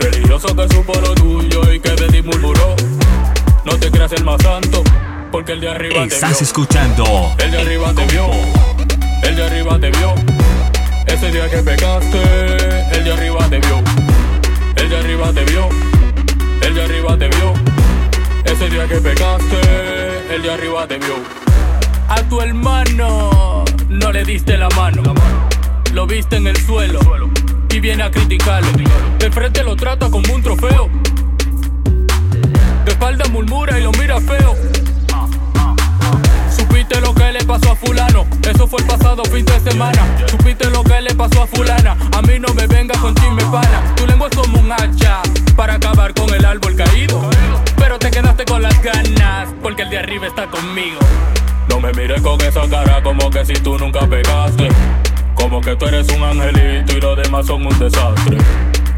Religioso que supo lo tuyo y que de ti murmuró. No te creas el más santo, porque el de arriba te vio. Estás escuchando El de arriba te vio, el de arriba te vio. Ese día que pecaste, el de arriba te vio. El de arriba te vio, el de arriba te vio. Ese día que pecaste, el de arriba te vio. A tu hermano no le diste la mano, lo viste en el suelo y viene a criticarlo. De frente lo trata como un trofeo. De espalda murmura y lo mira feo. Supiste lo que le pasó a fulano, eso fue el pasado fin de semana. Supiste lo que le pasó a fulana, a mí no me venga con chisme pana. Tu lengua es como un hacha para acabar con el árbol caído. Pero te quedaste con las ganas, porque el de arriba está conmigo. No me mires con esa cara como que si tú nunca pegaste. Como que tú eres un angelito y los demás son un desastre.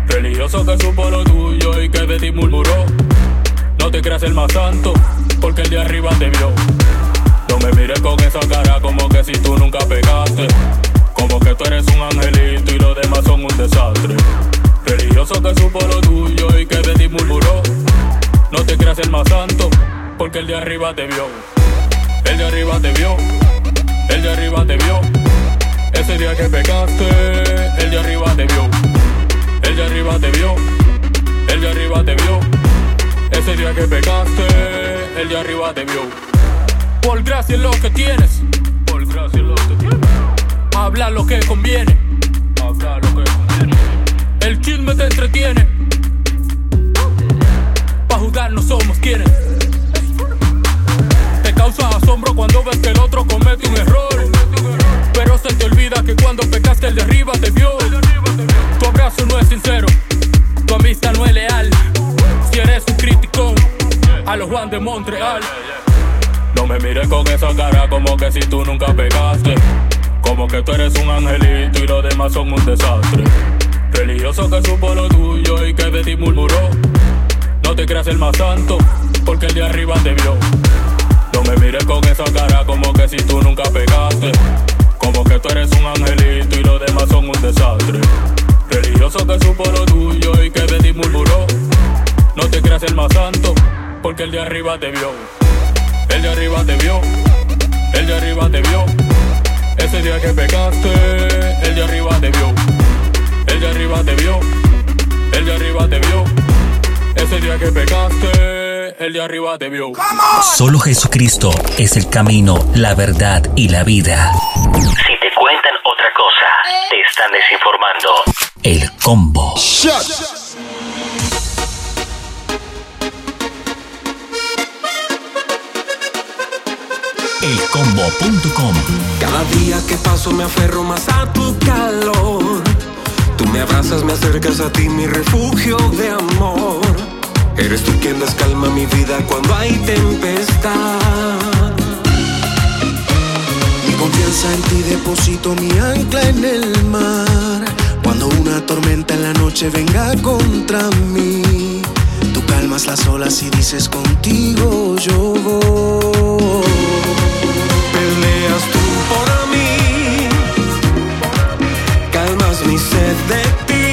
Religioso que supo lo tuyo y que de ti murmuró. No te creas el más santo, porque el de arriba te vio. No me mires con esa cara como que si tú nunca pegaste. Como que tú eres un angelito y los demás son un desastre. Religioso que supo lo tuyo y que de ti murmuró. No te creas el más santo, porque el de arriba te vio. El de arriba te vio, el de arriba te vio. Ese día que pecaste, el de arriba te vio. El de arriba te vio, el de arriba te vio. Ese día que pecaste, el de arriba te vio. Por gracia es lo que tienes, por gracia es lo que tienes. Habla lo que conviene, habla lo que conviene. El chisme te entretiene. Pa' jugar no somos quienes. Te causa asombro cuando ves que el otro comete un error. Pero se te olvida que cuando pecaste el de arriba te vio. Tu abrazo no es sincero, tu amistad no es leal. Si eres un criticón, a los Juan de Montreal. No me mires con esa cara como que si tú nunca pegaste. Como que tú eres un angelito y los demás son un desastre. Religioso que supo lo tuyo y que de ti murmuró. No te creas el más santo, porque el de arriba te vio. No me mires con esa cara como que si tú nunca pegaste. Como que tú eres un angelito y los demás son un desastre. Religioso que supo lo tuyo y que de ti murmuró. No te creas el más santo, porque el de arriba te vio. El de arriba te vio, el de arriba te vio. Ese día que pecaste, el de arriba te vio. El de arriba te vio, el de arriba te vio. Ese día que pecaste, el de arriba te vio. Solo Jesucristo es el camino, la verdad y la vida. Si te cuentan otra cosa, te están desinformando. El combo. Elcombo.com Cada día que paso me aferro más a tu calor. Tú me abrazas, me acercas a ti, mi refugio de amor. Eres tú quien descalma mi vida cuando hay tempestad. Mi confianza en ti deposito mi ancla en el mar. Cuando una tormenta en la noche venga contra mí, tú calmas las olas y dices contigo yo voy. Peleas tú por mí, calmas mi sed de ti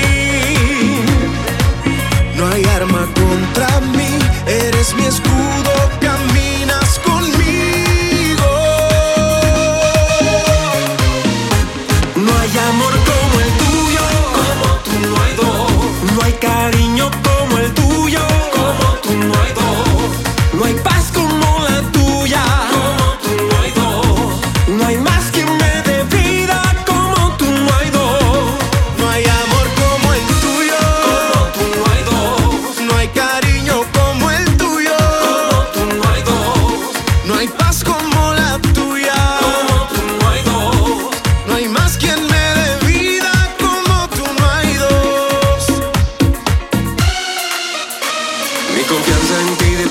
És mi escudo.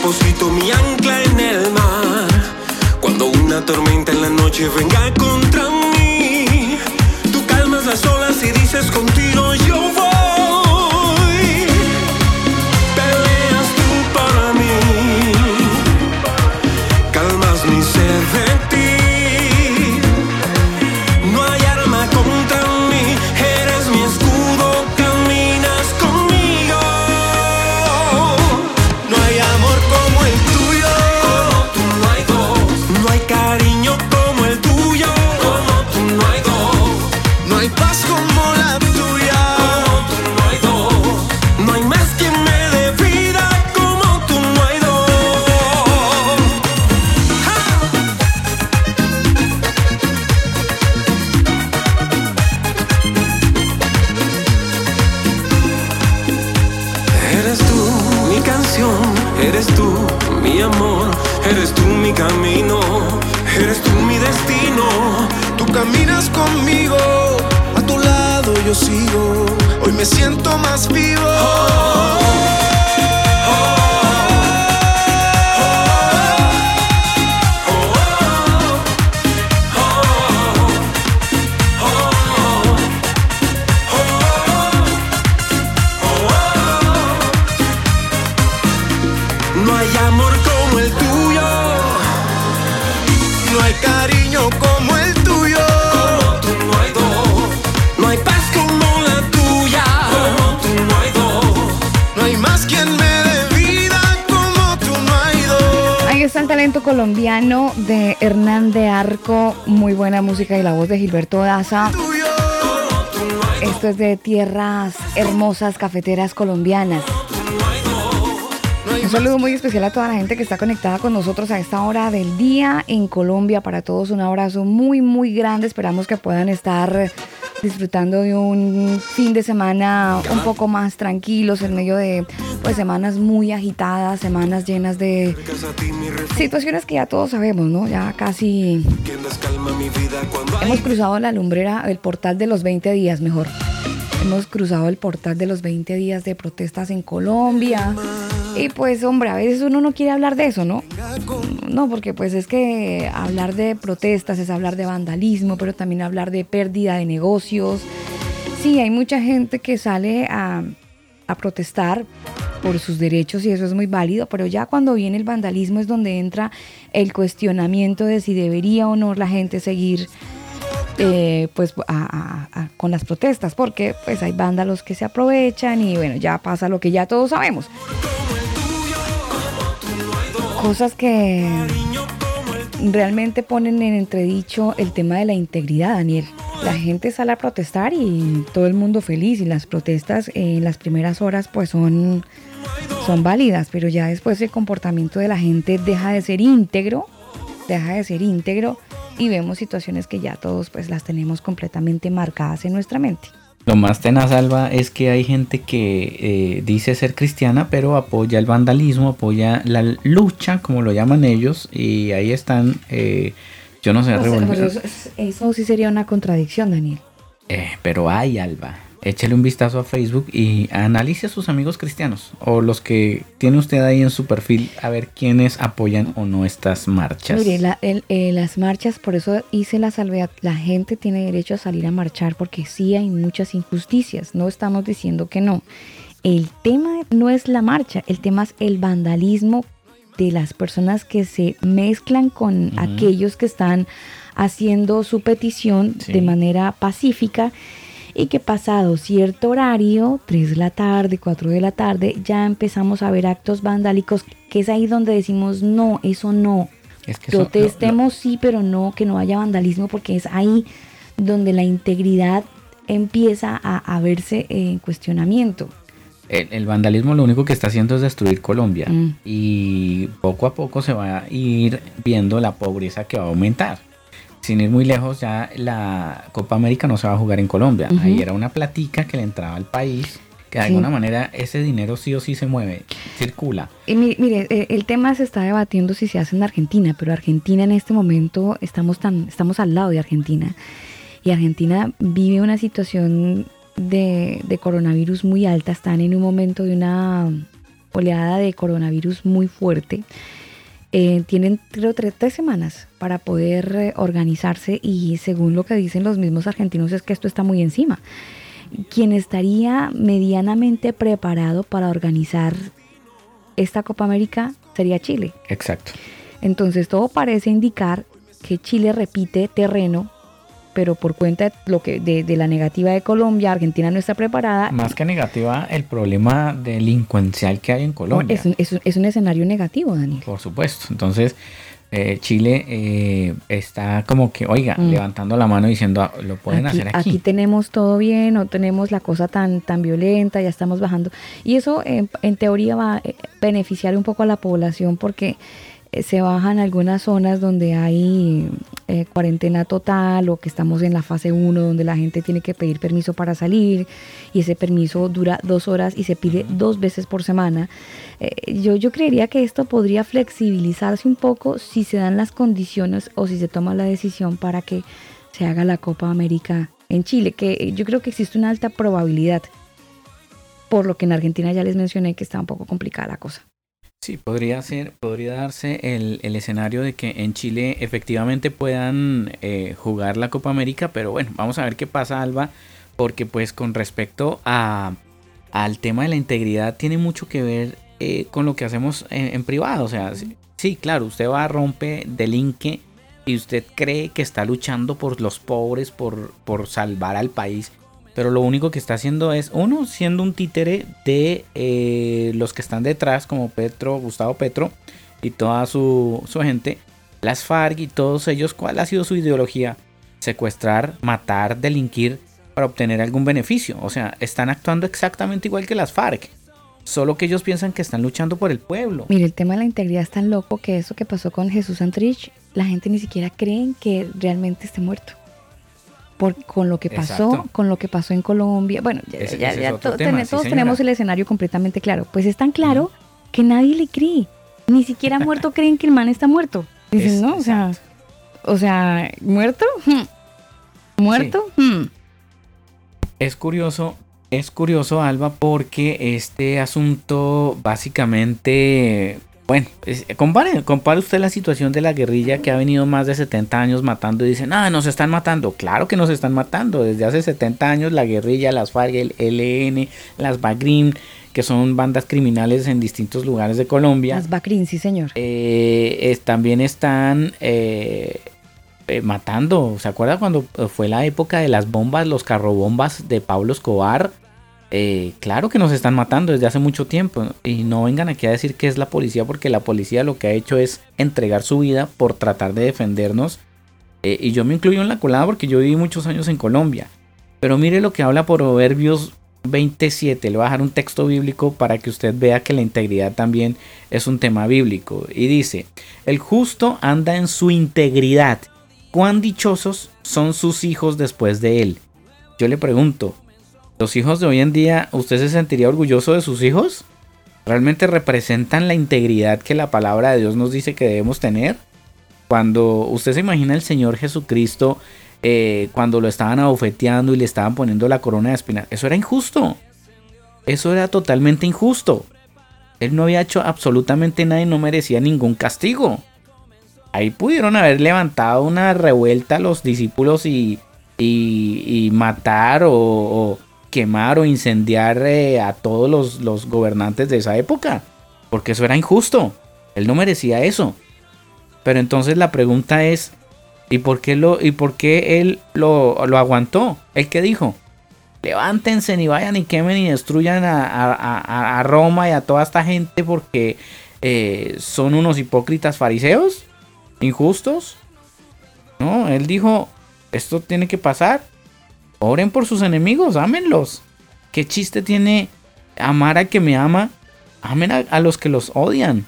Deposito mi ancla en el mar. Cuando una tormenta en la noche venga contra mí, tú calmas las olas y dices contigo yo talento colombiano de Hernán de Arco, muy buena música y la voz de Gilberto Daza. Esto es de tierras hermosas, cafeteras colombianas. Un saludo muy especial a toda la gente que está conectada con nosotros a esta hora del día en Colombia. Para todos un abrazo muy, muy grande. Esperamos que puedan estar disfrutando de un fin de semana un poco más tranquilos en medio de pues semanas muy agitadas, semanas llenas de situaciones que ya todos sabemos, ¿no? Ya casi hemos cruzado la lumbrera, el portal de los 20 días, mejor. Hemos cruzado el portal de los 20 días de protestas en Colombia. Y pues, hombre, a veces uno no quiere hablar de eso, ¿no? No, porque pues es que hablar de protestas es hablar de vandalismo, pero también hablar de pérdida de negocios. Sí, hay mucha gente que sale a, a protestar por sus derechos y eso es muy válido, pero ya cuando viene el vandalismo es donde entra el cuestionamiento de si debería o no la gente seguir eh, pues con las protestas, porque pues hay vándalos que se aprovechan y bueno, ya pasa lo que ya todos sabemos. Cosas que realmente ponen en entredicho el tema de la integridad, Daniel. La gente sale a protestar y todo el mundo feliz y las protestas en las primeras horas pues son, son válidas, pero ya después el comportamiento de la gente deja de ser íntegro, deja de ser íntegro y vemos situaciones que ya todos pues las tenemos completamente marcadas en nuestra mente. Lo más tenaz, Alba, es que hay gente que eh, dice ser cristiana, pero apoya el vandalismo, apoya la lucha, como lo llaman ellos, y ahí están, eh, yo no sé, pero eso, eso sí sería una contradicción, Daniel. Eh, pero hay, Alba. Échele un vistazo a Facebook y analice a sus amigos cristianos o los que tiene usted ahí en su perfil a ver quiénes apoyan o no estas marchas. Mire, la- el- eh, las marchas, por eso hice la salvedad, la gente tiene derecho a salir a marchar porque sí hay muchas injusticias, no estamos diciendo que no. El tema no es la marcha, el tema es el vandalismo de las personas que se mezclan con aquellos que están haciendo su petición Sí. de manera pacífica y que pasado cierto horario, 3 de la tarde, 4 de la tarde, ya empezamos a ver actos vandálicos, que es ahí donde decimos, no, eso no. Es que eso- lo- Protestemos sí, pero no, que no haya vandalismo, porque es ahí donde la integridad empieza a, a verse en cuestionamiento. El, el vandalismo lo único que está haciendo es destruir Colombia Mm. y poco a poco se va a ir viendo la pobreza que va a aumentar. Sin ir muy lejos, ya la Copa América no se va a jugar en Colombia. Ahí era una platica que le entraba al país, que de Sí. alguna manera ese dinero sí o sí se mueve, circula. Y mire, eh, el tema se está debatiendo si se hace en Argentina, pero Argentina en este momento estamos tan, estamos al lado de Argentina. Y Argentina vive una situación de, de coronavirus muy alta. Están en un momento de una oleada de coronavirus muy fuerte. Eh, tienen creo tres, tres semanas para poder eh, organizarse y según lo que dicen los mismos argentinos es que esto está muy encima. Quien estaría medianamente preparado para organizar esta Copa América sería Chile. Exacto. Entonces todo parece indicar que Chile repite terreno, pero por cuenta de, lo que, de, de la negativa de Colombia, Argentina no está preparada. Más que negativa, el problema delincuencial que hay en Colombia. Es un, es un- es un escenario negativo, Daniel. Por supuesto. Entonces, eh, Chile eh, está como que, oiga, Mm. levantando la mano diciendo, "Ah, lo pueden aquí, hacer aquí. tenemos todo bien, no tenemos la cosa tan, tan violenta, ya estamos bajando. Y eso en, en teoría va a eh, beneficiar un poco a la población porque eh, se bajan algunas zonas donde hay eh, cuarentena total o que estamos en la fase 1 donde la gente tiene que pedir permiso para salir y ese permiso dura dos horas y se pide dos veces por semana. Eh, yo, yo creería que esto podría flexibilizarse un poco si se dan las condiciones o si se toma la decisión para que se haga la Copa América en Chile, que yo creo que existe una alta probabilidad, por lo que en Argentina ya les mencioné que está un poco complicada la cosa. Sí, podría ser, podría darse el, el escenario de que en Chile efectivamente puedan eh, jugar la Copa América, pero bueno, vamos a ver qué pasa, Alba, porque pues con respecto a, al tema de la integridad tiene mucho que ver eh, con lo que hacemos en, en privado, o sea, sí, sí, claro, usted va a romper, delinque y usted cree que está luchando por los pobres, por, por salvar al país, pero lo único que está haciendo es, uno, siendo un títere de eh, los que están detrás, como Petro, Gustavo Petro y toda su, su gente, las FARC y todos ellos, ¿cuál ha sido su ideología? Secuestrar, matar, delinquir para obtener algún beneficio. O sea, están actuando exactamente igual que las FARC, solo que ellos piensan que están luchando por el pueblo. Mire, el tema de la integridad es tan loco que eso que pasó con Jesús Santrich, la gente ni siquiera cree que realmente esté muerto. Por, con lo que pasó, Exacto. con lo que pasó en Colombia. Bueno, ya, Ese- ya- ese es ya otro to- tema, ten- sí, todos señora. tenemos el escenario completamente claro. Pues es tan claro que nadie le cree. Ni siquiera (laughs) muerto creen que el man está muerto. Dicen, Es- no, o sea, o sea, muerto, Hmm. muerto, Hmm. Es curioso, es curioso, Alba, porque este asunto básicamente, bueno, es- compare, compare usted la situación de la guerrilla que ha venido más de 70 años matando y dice, no, nos están matando. Claro que nos están matando. Desde hace 70 años la guerrilla, las FARC, el ELN, las BAGRIM, que son bandas criminales en distintos lugares de Colombia. Las Bacrin, sí señor. eh, es- también están eh, eh, matando. ¿Se acuerda cuando fue la época de las bombas, los carrobombas de Pablo Escobar? Eh, claro que nos están matando desde hace mucho tiempo. Y no vengan aquí a decir que es la policía, porque la policía lo que ha hecho es entregar su vida por tratar de defendernos. Eh, y yo me incluyo en la colada porque yo viví muchos años en Colombia. Pero mire lo que habla Proverbios 27. Le voy a dejar un texto bíblico para que usted vea que la integridad también es un tema bíblico. Y dice, el justo anda en su integridad. Cuán dichosos son sus hijos después de él. Yo le pregunto, ¿los hijos de hoy en día, usted se sentiría orgulloso de sus hijos? ¿Realmente representan la integridad que la palabra de Dios nos dice que debemos tener? Cuando usted se imagina el Señor Jesucristo, eh, cuando lo estaban abofeteando y le estaban poniendo la corona de espinas, eso era injusto. Eso era totalmente injusto. Él no había hecho absolutamente nada y no merecía ningún castigo. Ahí pudieron haber levantado una revuelta a los discípulos y, y, y matar o quemar o incendiar eh, a todos los, los gobernantes de esa época. Porque eso era injusto. Él no merecía eso. Pero entonces la pregunta es, ¿y por qué, lo, y por qué él lo, lo aguantó? ¿El que dijo? Levántense y vayan y quemen y destruyan a- a- a Roma y a toda esta gente porque eh, son unos hipócritas fariseos, injustos. No, él dijo, esto tiene que pasar. Oren por sus enemigos, ámenlos. ¿Qué chiste tiene amar al que me ama? Amen a, a los que los odian.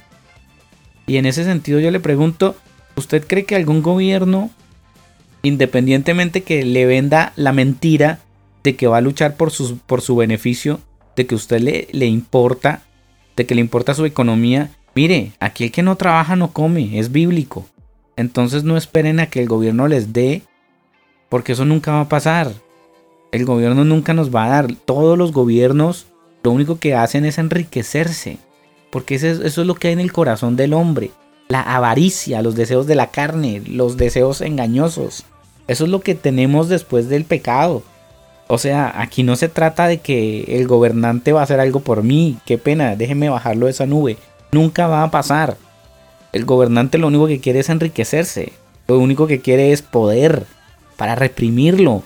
Y en ese sentido yo le pregunto, ¿usted cree que algún gobierno Independientemente que le venda la mentira de que va a luchar por, por su beneficio, de que a usted le, le importa, de que le importa su economía. Mire, aquí el que no trabaja no come, es bíblico. Entonces no esperen a que el gobierno les dé, porque eso nunca va a pasar. El gobierno nunca nos va a dar. Todos los gobiernos lo único que hacen es enriquecerse. Porque eso es, eso es lo que hay en el corazón del hombre. La avaricia, los deseos de la carne, los deseos engañosos. Eso es lo que tenemos después del pecado. O sea, aquí no se trata de que el gobernante va a hacer algo por mí. Qué pena, déjeme bajarlo de esa nube. Nunca va a pasar. El gobernante lo único que quiere es enriquecerse. Lo único que quiere es poder para reprimirlo.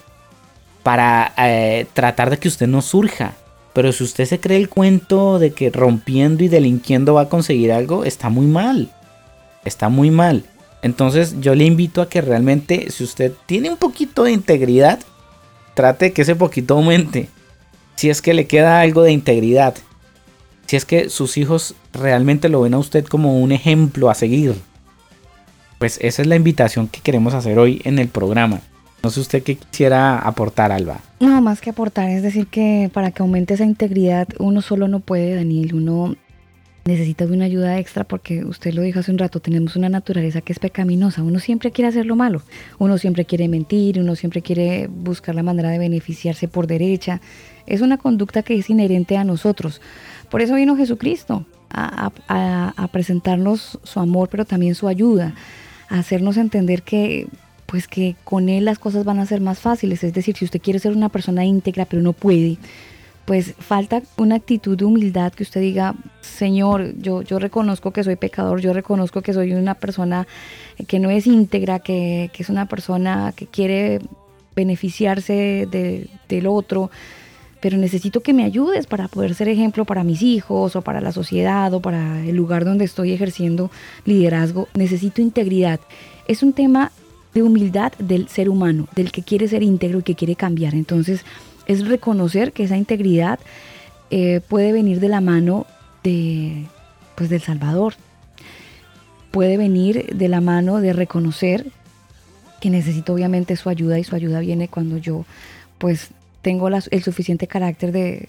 Para eh, tratar de que usted no surja. Pero si usted se cree el cuento de que rompiendo y delinquiendo va a conseguir algo, está muy mal. Está muy mal. Entonces yo le invito a que realmente, si usted tiene un poquito de integridad, trate que ese poquito aumente. Si es que le queda algo de integridad. Si es que sus hijos realmente lo ven a usted como un ejemplo a seguir. Pues esa es la invitación que queremos hacer hoy en el programa. No sé usted qué quisiera aportar, Alba. No, más que aportar, es decir, que para que aumente esa integridad, uno solo no puede, Daniel, uno necesita de una ayuda extra porque usted lo dijo hace un rato, tenemos una naturaleza que es pecaminosa, uno siempre quiere hacer lo malo, uno siempre quiere mentir, uno siempre quiere buscar la manera de beneficiarse por derecha, es una conducta que es inherente a nosotros. Por eso vino Jesucristo, a, a, a presentarnos su amor, pero también su ayuda, a hacernos entender que pues que con él las cosas van a ser más fáciles. Es decir, si usted quiere ser una persona íntegra pero no puede, pues falta una actitud de humildad que usted diga, Señor, yo, yo reconozco que soy pecador, yo reconozco que soy una persona que no es íntegra, que, que es una persona que quiere beneficiarse de, del otro, pero necesito que me ayudes para poder ser ejemplo para mis hijos o para la sociedad o para el lugar donde estoy ejerciendo liderazgo. Necesito integridad. Es un tema humildad del ser humano, del que quiere ser íntegro y que quiere cambiar. Entonces, es reconocer que esa integridad eh, puede venir de la mano de, pues, del Salvador. Puede venir de la mano de reconocer que necesito obviamente su ayuda y su ayuda viene cuando yo pues tengo el suficiente carácter de,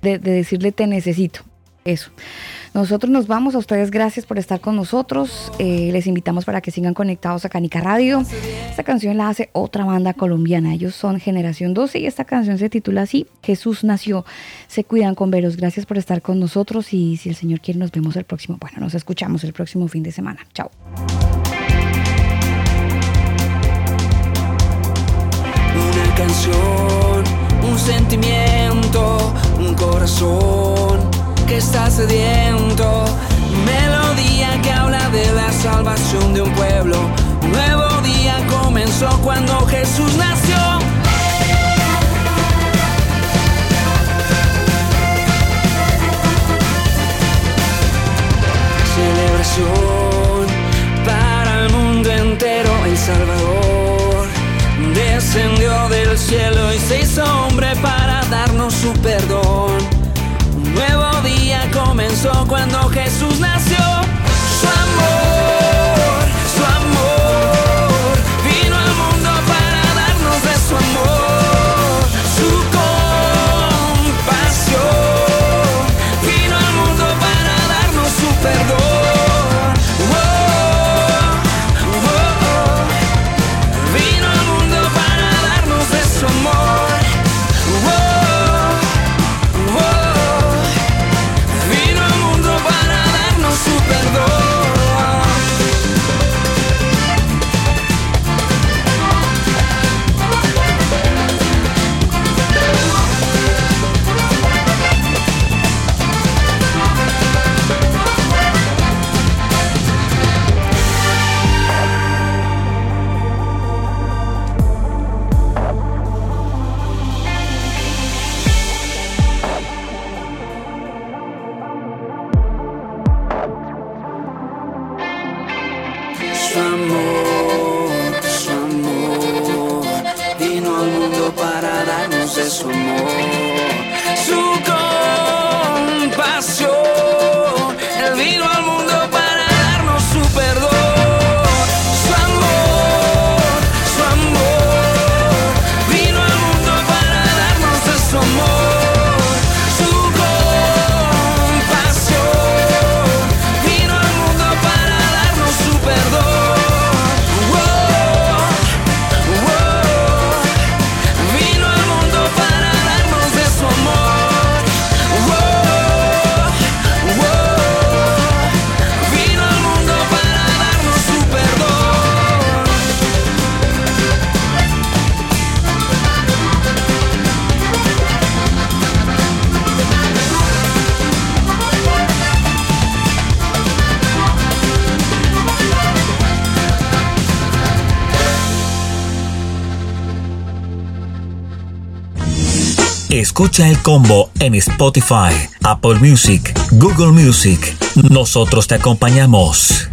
de, de decirle te necesito. Eso. Nosotros nos vamos, a ustedes gracias por estar con nosotros. Eh, les invitamos para que sigan conectados a Canica Radio. Esta canción la hace otra banda colombiana. Ellos son Generación 12 y esta canción se titula así, Jesús nació. Se cuidan con veros. Gracias por estar con nosotros y si el Señor quiere nos vemos el próximo. Bueno, nos escuchamos el próximo fin de semana. Chao. Una canción, un sentimiento, un corazón que está sediento. Melodía que habla de la salvación de un pueblo. Nuevo día comenzó cuando Jesús nació. Celebración para el mundo entero, El Salvador descendió del cielo y se hizo hombre para darnos su perdón. Nuevo día comenzó cuando Jesús nació. Su amor, Su amor, su amor, vino al mundo para darnos de su amor. Su compasión, Escucha el combo en Spotify, Apple Music, Google Music. Nosotros te acompañamos.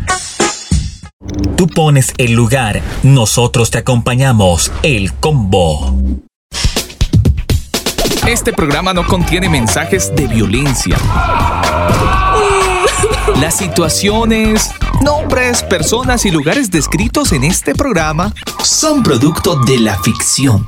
Tú pones el lugar, nosotros te acompañamos. El combo. Este programa no contiene mensajes de violencia. (laughs) Las situaciones, nombres, personas y lugares descritos en este programa son producto de la ficción.